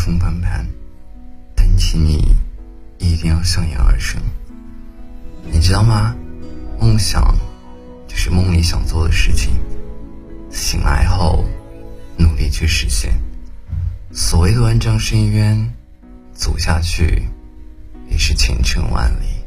风般帆，但请你一定要向阳而生。你知道吗？梦想就是梦里想做的事情，醒来后努力去实现。所谓的万丈深渊，走下去也是前程万里。